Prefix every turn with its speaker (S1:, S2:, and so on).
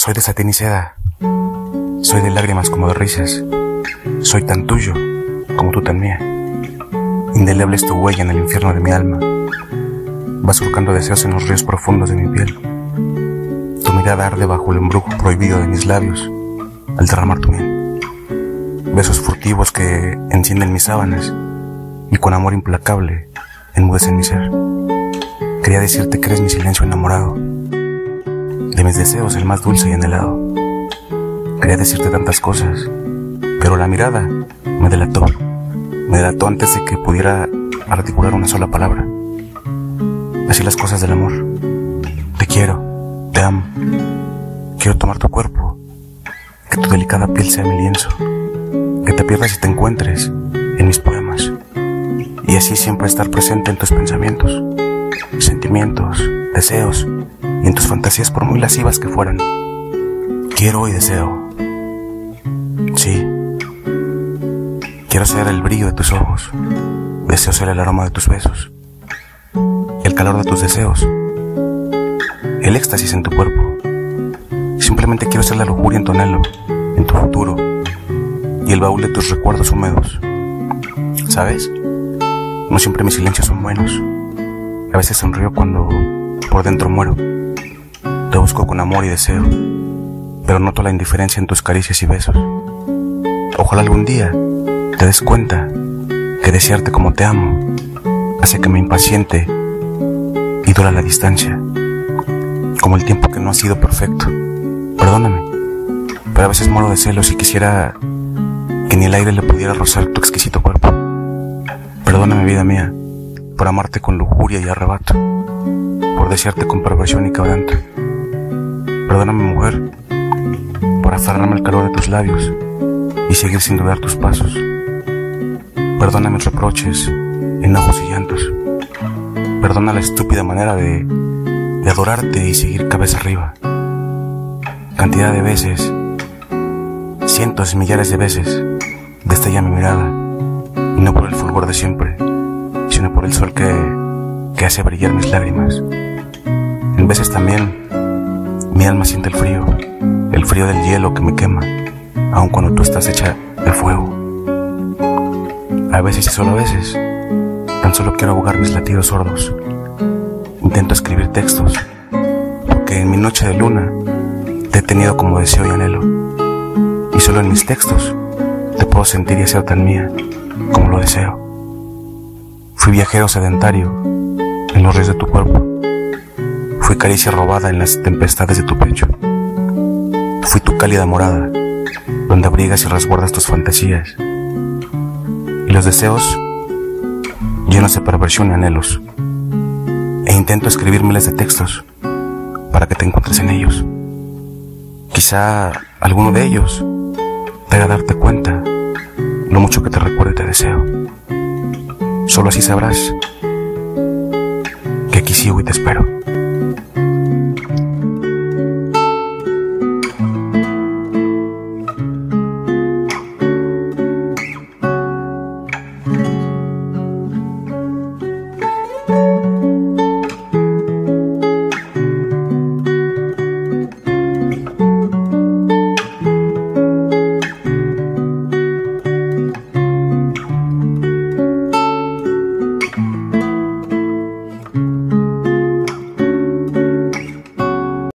S1: Soy de satín y seda. Soy de lágrimas como de risas. Soy tan tuyo como tú tan mía. Indeleble es tu huella en el infierno de mi alma. Vas surcando deseos en los ríos profundos de mi piel. Tu mirada arde bajo el embrujo prohibido de mis labios al derramar tu miel. Besos furtivos que encienden mis sábanas y con amor implacable enmudecen mi ser. Quería decirte que eres mi silencio enamorado, de mis deseos el más dulce y anhelado. Quería decirte tantas cosas, pero la mirada me delató. Me delató antes de que pudiera articular una sola palabra. Así las cosas del amor. Te quiero, te amo. Quiero tomar tu cuerpo, que tu delicada piel sea mi lienzo, que te pierdas y te encuentres en mis poemas, y así siempre estar presente en tus pensamientos sentimientos, deseos en tus fantasías por muy lascivas que fueran. Quiero y deseo. Sí. Quiero ser el brillo de tus ojos. Deseo ser el aroma de tus besos. El calor de tus deseos. El éxtasis en tu cuerpo. Simplemente quiero ser la lujuria en tu anhelo, en tu futuro y el baúl de tus recuerdos húmedos. ¿Sabes? No siempre mis silencios son buenos. A veces sonrío cuando por dentro muero. Te busco con amor y deseo, pero noto la indiferencia en tus caricias y besos. Ojalá algún día te des cuenta que desearte como te amo hace que me impaciente y dura la distancia, como el tiempo que no ha sido perfecto. Perdóname, pero a veces muero de celos y quisiera que ni el aire le pudiera rozar tu exquisito cuerpo. Perdóname, vida mía por amarte con lujuria y arrebato, por desearte con perversión y quebranto. Perdóname, mujer, por aferrarme al calor de tus labios y seguir sin dudar tus pasos. Perdona mis reproches, enojos y llantos. Perdona la estúpida manera de, de adorarte y seguir cabeza arriba. Cantidad de veces, cientos y millares de veces, destella mi mirada, y no por el fulgor de siempre sino por el sol que, que hace brillar mis lágrimas. En veces también alma siente el frío, el frío del hielo que me quema, aun cuando tú estás hecha de fuego. A veces y solo a veces, tan solo quiero ahogar mis latidos sordos. Intento escribir textos, porque en mi noche de luna te he tenido como deseo y anhelo. Y solo en mis textos te puedo sentir y ser tan mía como lo deseo. Fui viajero sedentario en los ríos de tu cuerpo. Fui caricia robada en las tempestades de tu pecho. Fui tu cálida morada, donde abrigas y resguardas tus fantasías. Y los deseos llenos de perversión y anhelos. E intento escribir miles de textos para que te encuentres en ellos. Quizá alguno de ellos te haga darte cuenta lo mucho que te recuerdo y te deseo. Solo así sabrás que aquí sigo y te espero.